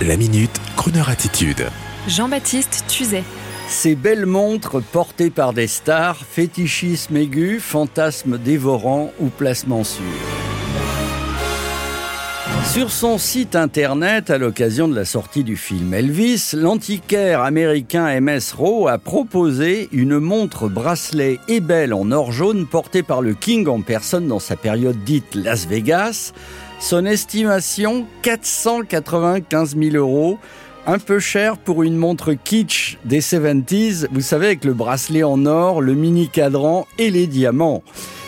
La minute, Kroneur attitude. Jean-Baptiste Tuzet. Ces belles montres portées par des stars, fétichisme aigu, fantasme dévorant ou placement sûr. Sur son site internet, à l'occasion de la sortie du film Elvis, l'antiquaire américain MS Rowe a proposé une montre bracelet et belle en or jaune portée par le King en personne dans sa période dite Las Vegas. Son estimation 495 000 euros. Un peu cher pour une montre kitsch des 70s, vous savez, avec le bracelet en or, le mini cadran et les diamants.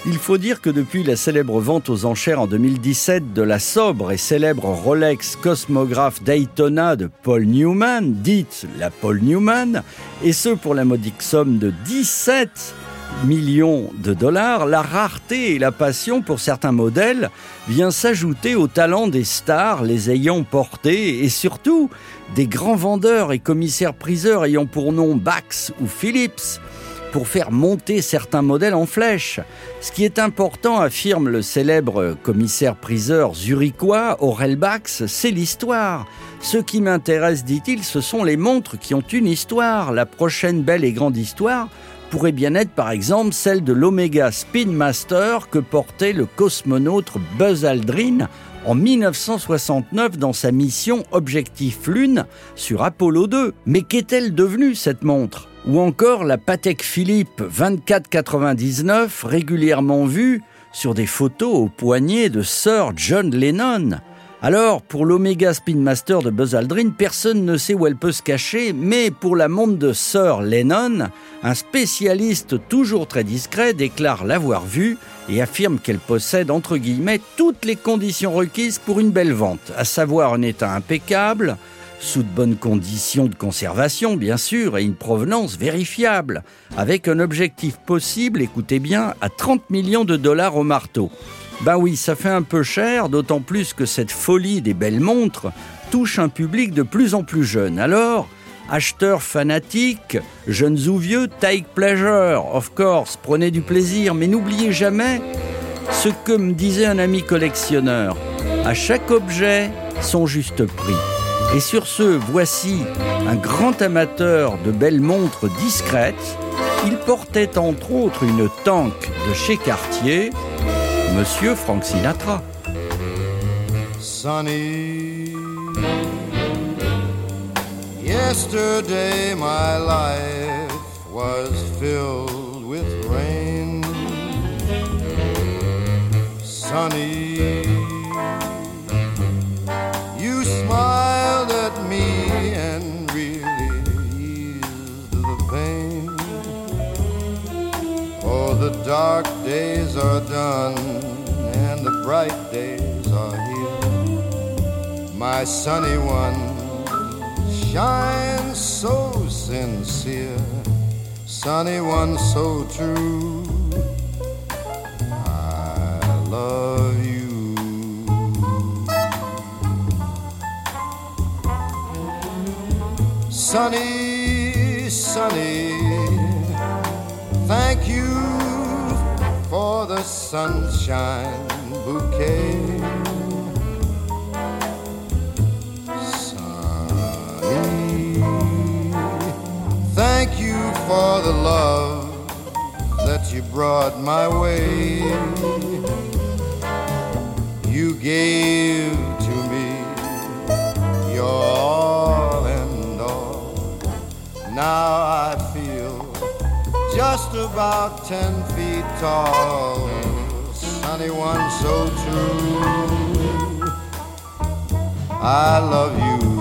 Il faut dire que depuis la célèbre vente aux enchères en 2017 de la sobre et célèbre Rolex Cosmograph Daytona de Paul Newman, dite la Paul Newman, et ce pour la modique somme de 17 millions de dollars, la rareté et la passion pour certains modèles vient s'ajouter au talent des stars les ayant portés et surtout des grands vendeurs et commissaires-priseurs ayant pour nom Bax ou Philips pour faire monter certains modèles en flèche. Ce qui est important, affirme le célèbre commissaire-priseur zurichois Aurel Bax, c'est l'histoire. Ce qui m'intéresse, dit-il, ce sont les montres qui ont une histoire. La prochaine belle et grande histoire pourrait bien être par exemple celle de l'Omega Spin Master que portait le cosmonaute Buzz Aldrin en 1969 dans sa mission Objectif Lune sur Apollo 2. Mais qu'est-elle devenue cette montre? Ou encore la Patek Philippe 2499, régulièrement vue sur des photos au poignet de Sir John Lennon. Alors, pour l'Omega Spin Master de Buzz Aldrin, personne ne sait où elle peut se cacher, mais pour la montre de Sir Lennon, un spécialiste toujours très discret déclare l'avoir vue et affirme qu'elle possède, entre guillemets, toutes les conditions requises pour une belle vente, à savoir un état impeccable, sous de bonnes conditions de conservation, bien sûr, et une provenance vérifiable, avec un objectif possible, écoutez bien, à 30 millions de dollars au marteau. Ben oui, ça fait un peu cher, d'autant plus que cette folie des belles montres touche un public de plus en plus jeune. Alors, acheteurs fanatiques, jeunes ou vieux, take pleasure, of course, prenez du plaisir, mais n'oubliez jamais ce que me disait un ami collectionneur. À chaque objet, son juste prix. Et sur ce, voici un grand amateur de belles montres discrètes. Il portait entre autres une tank de chez Cartier, Monsieur Frank Sinatra. Sunny, yesterday my life was filled with rain. The dark days are done and the bright days are here. My sunny one shines so sincere, sunny one so true. I love you. Sunny, sunny, thank you sunshine bouquet. Sunny, thank you for the love that you brought my way. You gave to me your all and all. Now I just about ten feet tall. Sunny one so true. I love you.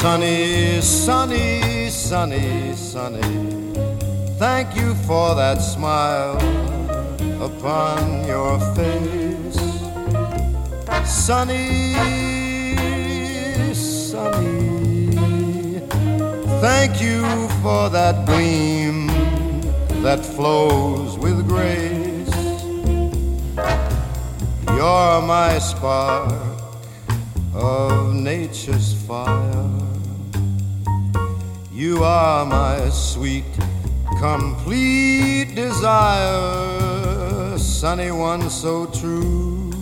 Sunny, sunny, sunny. Sunny. Thank you for that smile upon your face. Sunny, sunny. Thank you for that gleam that flows with grace. You're my spark of nature's fire. You are my sweet, complete desire, sunny one so true.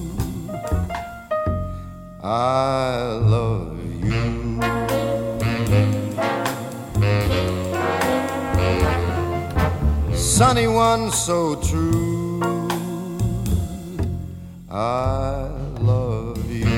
I love you. Sunny one so true. I love you.